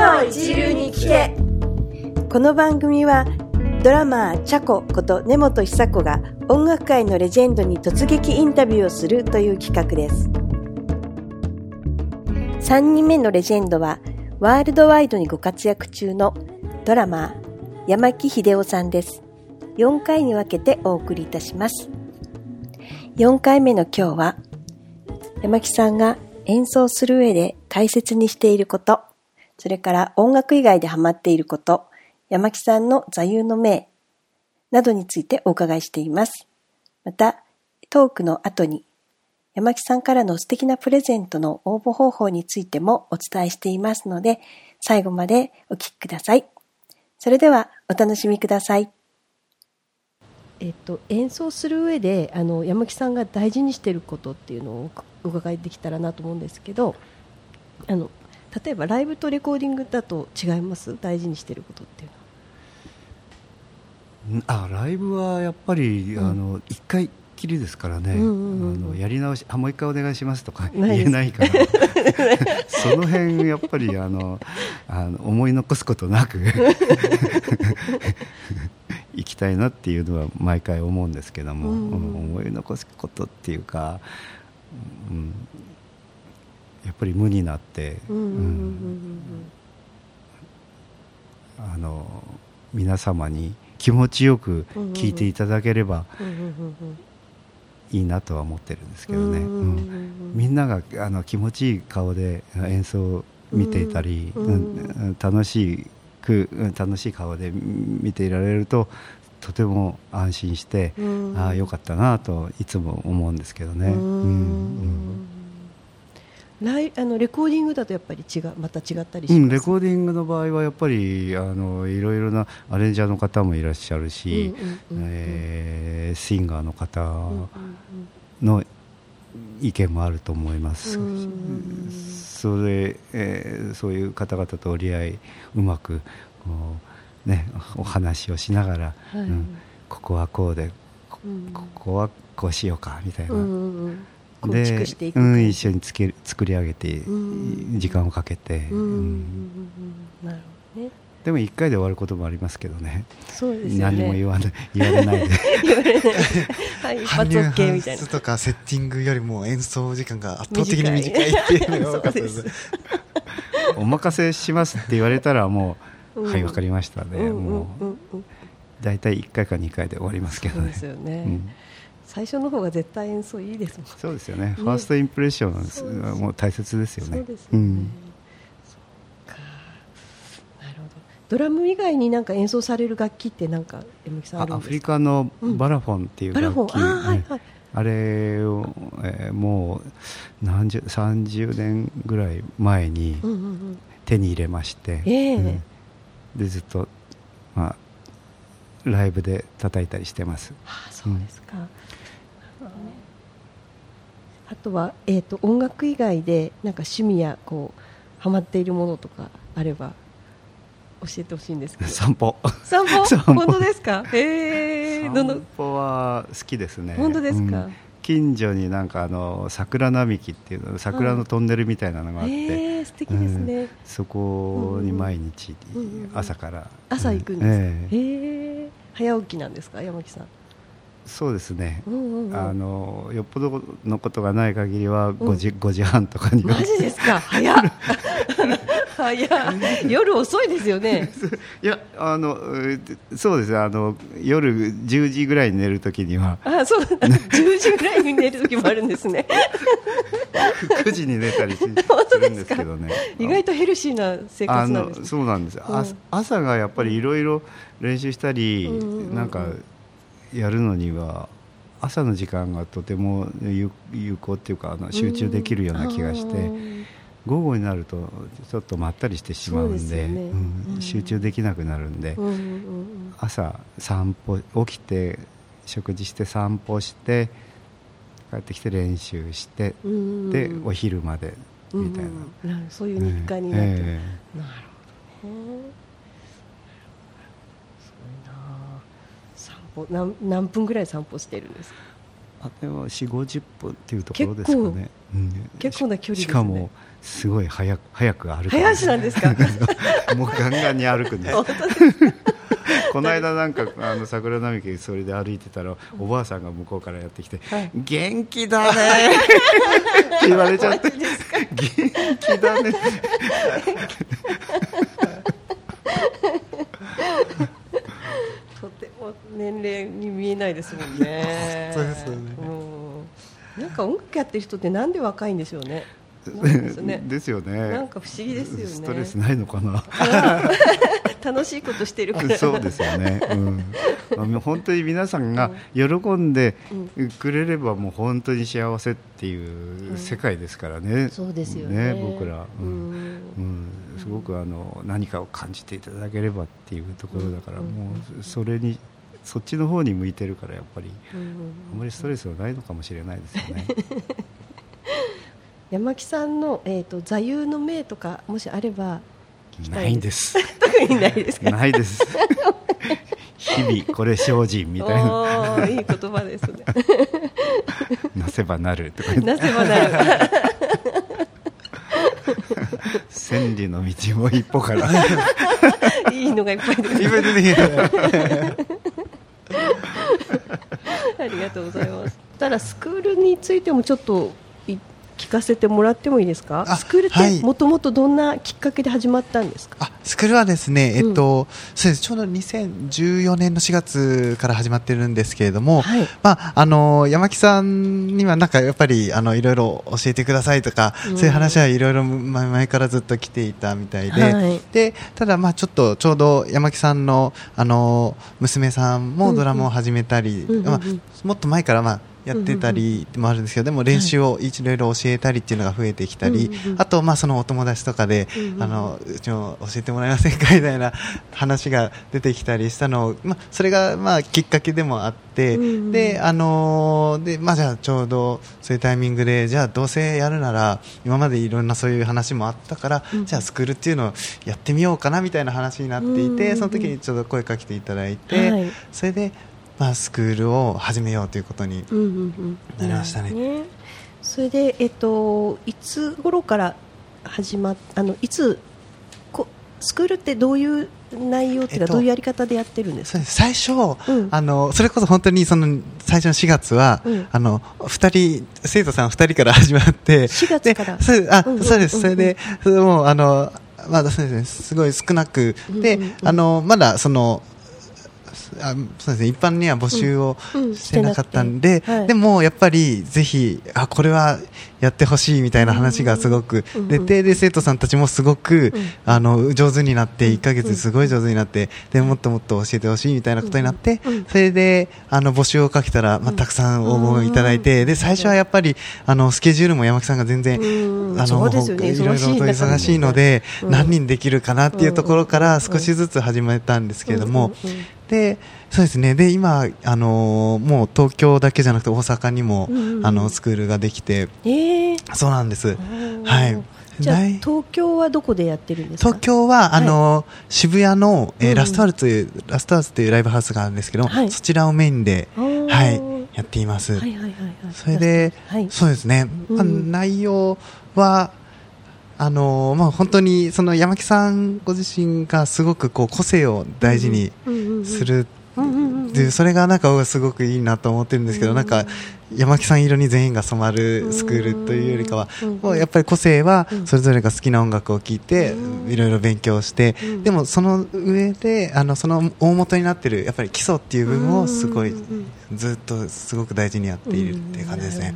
超一流に聞けこの番組はドラマーチャコこと根本久子が音楽界のレジェンドに突撃インタビューをするという企画です3人目のレジェンドはワールドワイドにご活躍中のドラマー山木秀夫さんです4回に分けてお送りいたします4回目の今日は山木さんが演奏する上で大切にしていること、それから音楽以外でハマっていること、山木さんの座右の銘などについてお伺いしています。また、トークの後に山木さんからの素敵なプレゼントの応募方法についてもお伝えしていますので、最後までお聞きください。それではお楽しみください。えっと、演奏する上であの山木さんが大事にしていることっていうのをお伺いできたらなと思うんですけどあの例えばライブとレコーディングだと違います？大事にしていることっていうのは。あライブはやっぱり、うん、あの1回きりですからね、あのやり直しあもう一回お願いしますとか言えないから。その辺やっぱりあのあの思い残すことなく 行きたいなっていうのは毎回思うんですけども、うん。うん、思い残すことっていうか、うん、やっぱり無になって、皆様に気持ちよく聞いていただければいいなとは思ってるんですけどね、うん、みんながあの気持ちいい顔で演奏を見ていたり、うん、楽しいく楽しい顔で見ていられるととても安心して、うん、ああよかったなといつも思うんですけどね。うんライあのレコーディングだとやっぱり違また違ったりします、うん、レコーディングの場合はやっぱりあのいろいろなアレンジャーの方もいらっしゃるし、えシンガーの方の意見もあると思います、それ、えー、そういう方々と折り合いうまくこう、ね、お話をしながら、はい、うん、ここはこうでここはこうしようかみたいな。構築していく、うん、一緒につけ作り上げて、時間をかけて、なるほどね。でも1回で終わることもありますけどね。そうですね。何も言わない言われないで。言われない。はい、一発 OK みたいなとかセッティングよりも演奏時間が圧倒的に短いっていうのが多かったです。お任せしますって言われたらもう、うん、はいわかりましたね、もう大体1回か2回で終わりますけどね。そうですよね、うん最初の方が絶対演奏いいですもん。そうですよね、ね、ファーストインプレッションはもう大切ですよね。そうですよね、うん。ドラム以外になんか演奏される楽器ってなんかアフリカのバラフォンっていう楽器、うん、あはいはい、あれを、えー、もう何十30年ぐらい前に手に入れまして、うんうん。うん、でずっと、まあ、ライブで叩いたりしてます。あそうですか、うん、あとは、えーと、と音楽以外でなんか趣味やこうハマっているものとかあれば教えてほしいんです散歩。散歩？本当ですか？へえ 散歩は好きですね。本当ですか、うん、近所になんかあの桜並木っていう桜のトンネルみたいなのがあって、えー、素敵ですね、うん、そこに毎日朝から、朝行くんですか、えー、早起きなんですか？山木さんそうですね、うんうん、あのよっぽどのことがない限りは5時,、うん、5時半とかに。マジですか？早っ。早夜遅いですよね。いやあのそうですあの夜10時ぐらいに寝るときには。あそう。10時ぐらいに寝るときもあるんですね。9時に寝たりするんですけどね。意外とヘルシーな生活なんです、ね、そうなんです、うん、朝がやっぱりいろいろ練習したり、うんうんうん、なんかやるのには朝の時間がとても有効っていうかあの集中できるような気がして、午後になるとちょっとまったりしてしまうんで、ね。うん、集中できなくなるんで、うん。うん、朝散歩起きて食事して散歩して帰ってきて練習して、うんうん、でお昼までみたいな、うんうん、そういう日課になって、えー、なるほどね何何分ぐらい散歩してるんですか？あれは4 5 0分っていうところですかね。結構,、な距離、ね、しかもすごい早く早く歩く。早足なんですか？もうガンガンに歩くんです この間なんかあの桜並木それで歩いてたらおばあさんが向こうからやってきて「はい、元気だね」って言われちゃって「元気だね」年齢に見えないですもんね。そうですよね。なんか音楽やってる人ってなんで若いんでしょうね。ですよね。なんか不思議ですよね。ストレスないのかな。楽しいことしてるから。そうですよね。うん。本当に皆さんが喜んでくれればもう本当に幸せっていう世界ですからね。そうですよね。僕ら、うん、うん、すごくあの何かを感じていただければっていうところだから、もうそれにそっちの方に向いてるからやっぱりあまりストレスはないのかもしれないですよね。山木さんの、えーと、座右の銘とかもしあればないんです。特にないですか？ないです。日々これ精進みたいな。いい言葉ですね。なせばなるとか。なせばなる。千里の道も一歩から。いいのがいっぱい出てありがとうございます。ただスクールについてもちょっと聞かせてもらってもいいですか？スクールってもともとどんなきっかけで始まったんですか、あスクールはですね、えっと、うん、そうです。ちょうど2014年の4月から始まってるんですけれども、はい、まあ、あの山木さんにはなんかやっぱりあのいろいろ教えてくださいとか、うん、そういう話はいろいろ前からずっと来ていたみたいで。はい、でただ、まあ、ちょっとちょうど山木さんのあの娘さんもドラムを始めたり、まあ、もっと前から、まあやってたりもあるんですけど、でも練習をい。ろいろ教えたりっていうのが増えてきたり、あと、まあ、そのお友達とかで、あのうちも教えてもらえませんかみたいな 話が出てきたりしたのを、まあ、それが、まあ、きっかけでもあって、で、あので、まあ、じゃあちょうどそういうタイミングで、じゃあどうせやるなら、今までいろんなそういう話もあったから、じゃあスクールっていうのをやってみようかなみたいな話になっていて、その時にちょうど声かけていただいて、それで、まあ、スクールを始めようということになりましたね。うんうんうん、それで、えっと、いつ頃から始まっあのいつこスクールってどういう内容っていうか、どういうやり方でやってるんですか？最初、うん、あのそれこそ本当にその最初の4月は、うん、あの2人生徒さん2人から始まって4月から。そうです。それでもうあのまだそうですね。すごい少なく、で、あのまだそのあそうですね、一般には募集をしてなかったんで、でもやっぱりぜひあこれはやってほしいみたいな話がすごく出て、で生徒さんたちもすごく、あの上手になって1か月すごい上手になってでもっともっと教えてほしいみたいなことになって、それであの募集をかけたら、まあ、たくさん応募いただいてで最初はやっぱりあのスケジュールも山木さんが全然、あのいろいろと忙しいので、何人できるかなっていうところから少しずつ始めたんですけれども。でそうですね。で今、あのー、もう東京だけじゃなくて大阪にも、うん、あのスクールができて、えー、そうなんです。はい。じゃあ東京はどこでやってるんですか？東京は、あの、渋谷の、えー、ラストアルという、ラストアルというライブハウスがあるんですけど、はい、そちらをメインで、はい、やっています。はいはいはいはい、それで、はい、そうですね、うん、内容は、あのまあ、本当にその山木さんご自身がすごくこう個性を大事にするでそれがなんかすごくいいなと思ってるんですけど、なんか山木さん色に全員が染まるスクールというよりかは、もうやっぱり個性はそれぞれが好きな音楽を聴いて、いろいろ勉強して、でもその上であのその大元になってるやっぱり基礎っていう部分をすごいずっとすごく大事にやっているっていう感じですね。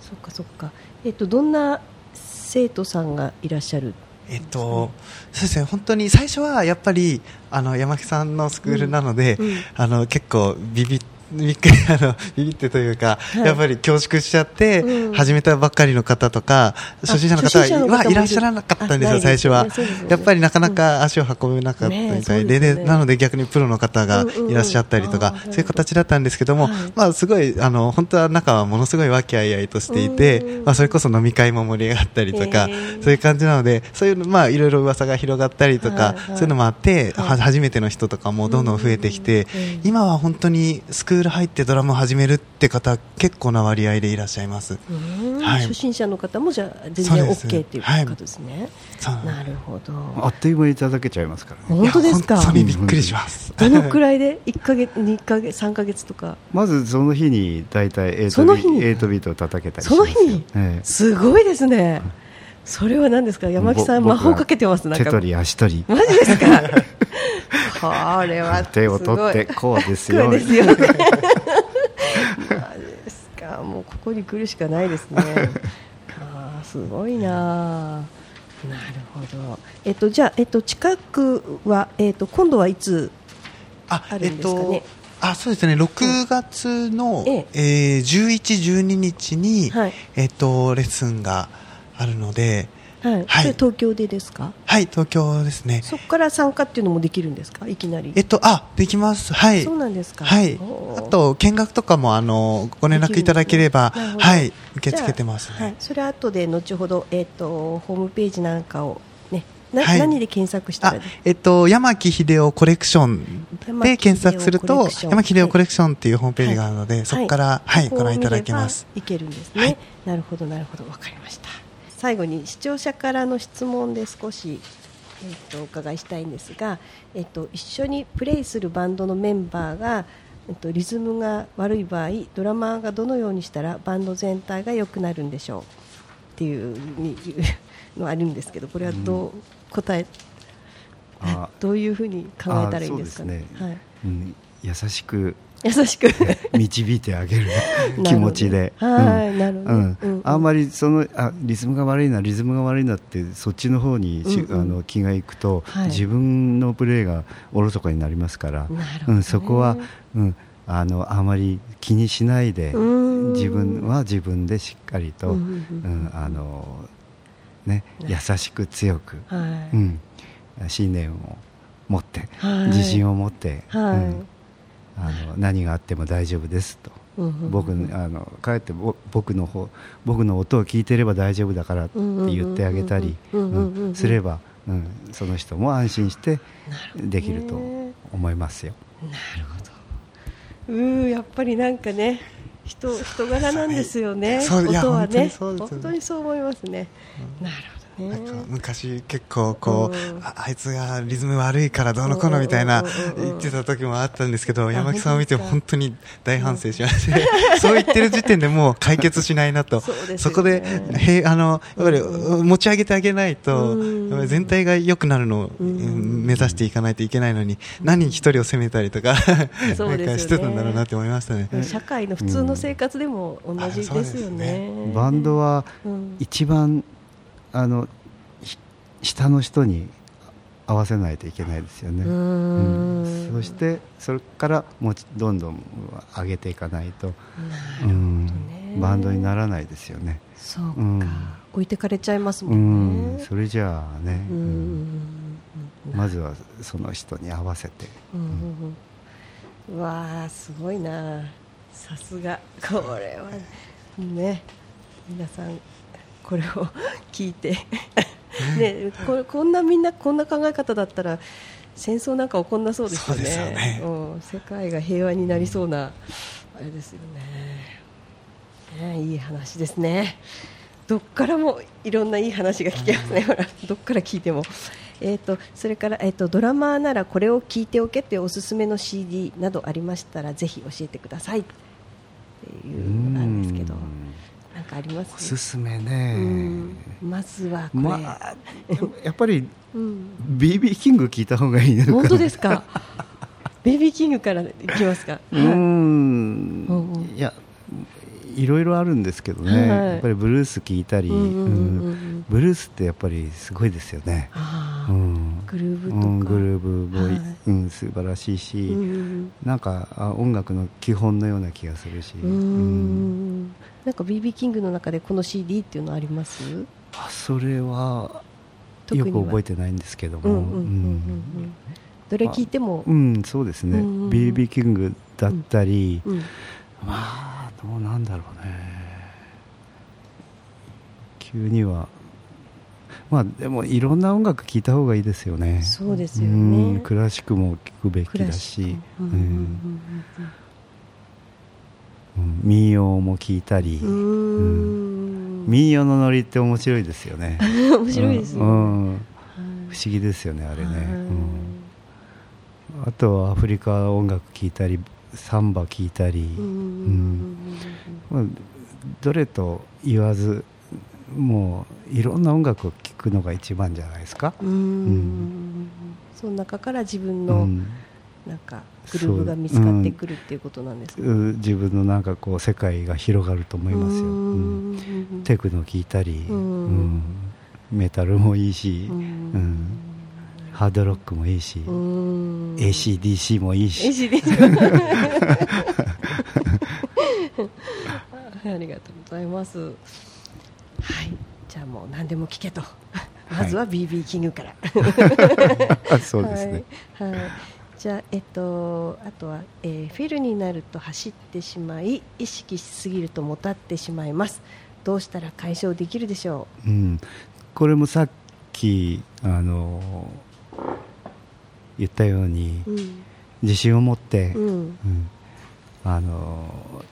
そっかそっか。えっとどんな生徒さんがいらっしゃるえっと、そうですね。本当に最初はやっぱりあの山木さんのスクールなので、うん。うん、あの結構ビビってびっくりあのビビってというか、はい、やっぱり恐縮しちゃって、うん、始めたばっかりの方とか初心者の方はいらっしゃらなかったんですよ、最初は、ね、やっぱりなかなか足を運べなかったみたいでね、でなので逆にプロの方がいらっしゃったりとか、そういう形だったんですけども、はい、まあ、すごいあの本当は中はものすごい和気あいあいとしていて、まあ、それこそ飲み会も盛り上がったりとか、そういう感じなのでそういうまあいろいろ噂が広がったりとか、そういうのもあって、初めての人とかもどんどん増えてきて、今は本当にスククール入ってドラムを始めるって方結構な割合でいらっしゃいます、はい。初心者の方もじゃあ全然 OK っていうことですね、そうなるほど。あっという間にいただけちゃいますからね。本当ですか？いや本当にびっくりします、どのくらいで1ヶ月2ヶ月3ヶ月とか？まずその日に大体8ビその日に？8ビートを叩けたりしますその日に？ええ。すごいですね。それは何ですか？山木さんぼ魔法かけてますなんか。手取り足取り。マジですか？これは手を取ってこうですよですよね。ですか。もうここに来るしかないですね。あーすごいな。なるほど。えっとじゃあえっと近くはえっと今度はいつああるんですかね？あそうですね。6月の、ええ。えー11、12日に、はい。えっとレッスンがあるので、はい、東京でですか？はい、東京ですね。そこから参加っていうのもできるんですか？いきなり。えっと、あ、できます。はい。そうなんですか？はい。あと、見学とかも、あの、ご連絡いただければ、なるほど。はい、受け付けてますじゃあはい。ね。、それは後で後ほど、えっとホームページなんかを、ねなはい。何で検索したあら、えっと、山木秀夫コレクションで検索すると、山木秀夫コレクションっていうホームページがあるので、そこから、はい、ここをご覧いただけます。いけるんですね、はい。なるほどなるほど。わかりました最後に視聴者からの質問で少し、えっとお伺いしたいんですが、えっと一緒にプレイするバンドのメンバーがえっとリズムが悪い場合ドラマーがどのようにしたらバンド全体が良くなるんでしょう？っていうにのあるんですけどこれはどう答え、あどういうふうに考えたらいいんですかね？優しく優しく。導いてあげる 気持ちで、あんまりそのあリズムが悪いなリズムが悪いなってそっちの方にし、うんうん。あの気がいくと、はい。自分のプレーがおろそかになりますから、そこは、うん、あのあまり気にしないでうん。自分は自分でしっかりと、うんあのね、ね優しく強く、はい、うん、信念を持って、はい。自信を持って、はい。うんあの何があっても大丈夫ですと。僕あのかえってぼ僕の方僕の音を聞いてれば大丈夫だからって言ってあげたりすれば、うん、その人も安心してできると思いますよ。なるほど。うーやっぱりなんかね人人柄なんですよね。音はね。本当にそう思いますね、なるほど昔結構こう、うん。ああいつがリズム悪いからどうのこうのみたいなうんうんうんうん。言ってた時もあったんですけどあ山木さんを見て本当に大反省しまして そう言ってる時点でもう解決しないなと。そね。そこでへあのやっぱり持ち上げてあげないと全体が良くなるのをうん。目指していかないといけないのに何人一人を責めたりとかなんかしてたんだろうなって思いましたね。社会の普通の生活でも同じですよね,、バンドはうん。一番あのひ下の人に合わせないといけないですよね。うーうん。んそしてそれからもちどんどん上げていかないと、なるほどうん。ねバンドにならないですよね。そうか、うん。置いてかれちゃいますうもんね、ん、それじゃあね、まずはその人に合わせて、うわあすごいな。さすが。これはね皆さんこれを聞いて。ねここんなみんなこんな考え方だったら戦争なんか起こんなそうですよね。すよね。うん、世界が平和になりそうなあれですよね。ねいい話ですね。どっからもいろんないい話が聞けますね、ほらどっから聞いても、えー、とそれから、えー、とドラマーならこれを聞いておけっていうおすすめの CD などありましたらぜひ教えてください。っていうのなんですけどかありますおすすめうねん、まずはこれ、まあやっぱりうん、BB キング聞いた方がいいのかな。本当ですか？ベイビーキングからいきますか、うーはい。んうんうんいやいろいろあるんですけどね、はい。やっぱりブルース聞いたり、うんうんうんうん。うん。ブルースってやっぱりすごいですよね、グルーブとか、うん、グルーブも、はい。うん、素晴らしいし、うんなんかあ音楽の基本のような気がするし、うん。うんなんか BB キングの中でこの CD っていうのあります？あそれはよく覚えてないんですけども、うんうんうんうんうん。どれ聞いても、うんうんそうですね、うんうんうん。BB キングだったり、うんまあどうなんだろうね。急には。まあでもいろんな音楽聴いた方がいいですよね。そうですようん。ねクラシックも聴くべきだし。クうんうんうんうん。うん、民謡も聞いたり、うん、民謡のノリって面白いですよね。面白いですね、うん、不思議ですよねあれね、あとはアフリカ音楽聴いたりサンバ聴いたり、どれと言わずもういろんな音楽を聴くのが一番じゃないですか。うん、その中から自分の、なんかグループが見つかってくるっていうことなんですか、うん、自分のなんかこう世界が広がると思いますよ、うん、テクノ聴いたり、うん、メタルもいいし、うん。ハードロックもいいし ACDC もいいし。ありがとうございます。はい。じゃあもう何でも聞けと。まずは BB キングから、はい、そうですね、はい、はいじゃあ、えっと、あとは、えー、フィルになると走ってしまい意識しすぎるともたってしまいます。どうしたら解消できるでしょう、うん、これもさっきあの言ったように、うん、自信を持って、うん、うん、あの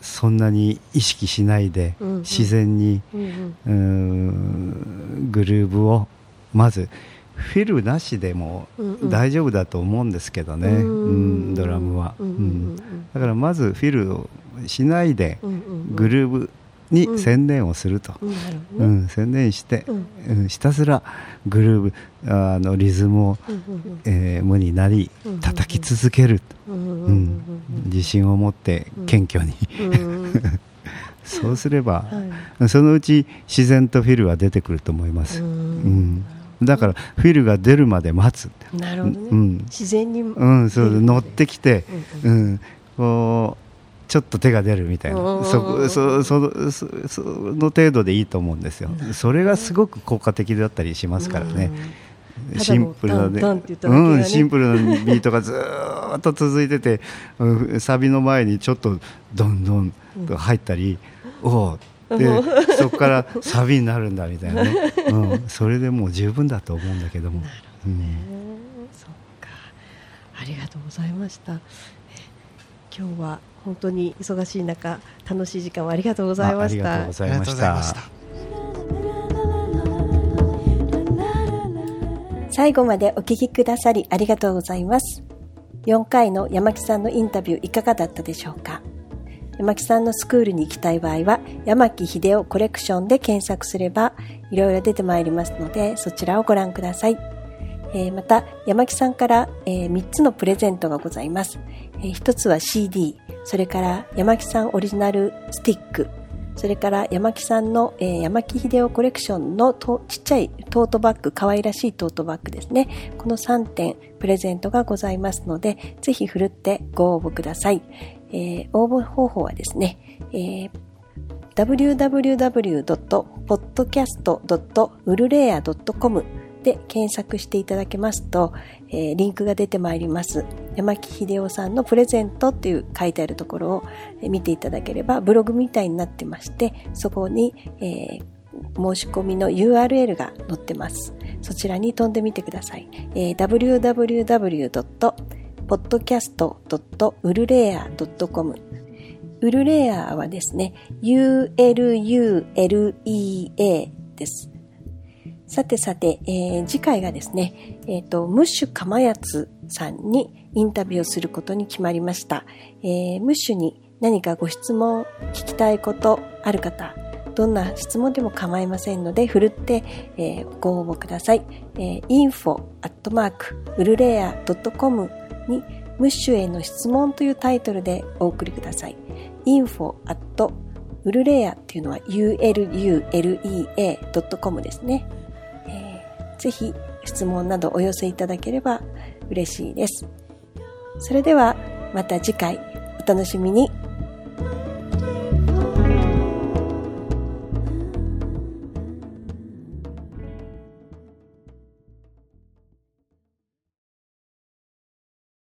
そんなに意識しないで、うんうん、自然に、うんうん、グルーブをまずフィルなしでも大丈夫だと思うんですけどね、うん、うん、ドラムは、うん、だからまずフィルをしないでグルーブに専念をすると、うん、ね、専念して、うん、ひたすらグルーブあのリズムを、えー、無になり叩き続ける、うん自信を持って謙虚に。そうすれば、はい、そのうち自然とフィルは出てくると思います。うんだからフィルが出るまで待つ。なるほど、ね、うん、自然に、うん、そう乗ってきて、うん、うん、こうちょっと手が出るみたいな。そそそそその程度でいいと思うんですよ。それがすごく効果的だったりしますからね。シンプルなね、うん、シンプルなビートがずっと続いてて、サビの前にちょっとどんどんと入ったり、うん、おおでそこからサビになるんだみたいなね、うん、それでもう十分だと思うんだけども。なるほどね、うん、そうか。ありがとうございました。今日は本当に忙しい中楽しい時間をありがとうございました。ありがとうございました。最後までお聞きくださりありがとうございます。4回の山木さんのインタビューいかがだったでしょうか？山木さんのスクールに行きたい場合は山木秀夫コレクションで検索すればいろいろ出てまいりますのでそちらをご覧くださいえー、また、山木さんから、えー、3つのプレゼントがございます。えー、1つは CD、それから山木さんオリジナルスティック、それから山木さんの、えー、山木秀夫コレクションのとちっちゃいトートバッグ、可愛らしいトートバッグですね。この3点プレゼントがございますので、ぜひふるってご応募ください。えー、応募方法はですね、えー www.podcast.ulrea.com で検索していただけますと、えー、リンクが出てまいります。山木秀夫さんのプレゼントっていう書いてあるところを見ていただければ、ブログみたいになってまして、そこに、えー、申し込みの URL が載ってます。そちらに飛んでみてください。えー、podcast.urlea.com ウルレアはですね、ULULEA です。さてさて、えー、次回がですね、えっ、ー、と、ムッシュかまやつさんにインタビューをすることに決まりました。えー、ムッシュに何かご質問、聞きたいことある方、どんな質問でも構いませんので、ふるって、えー、ご応募ください。えー、info ウルレア .com にムッシュへの質問というタイトルでお送りください。info アットウルレアっていうのは ululea.com ですね。ぜひ質問などお寄せいただければ嬉しいです。それではまた次回お楽しみに。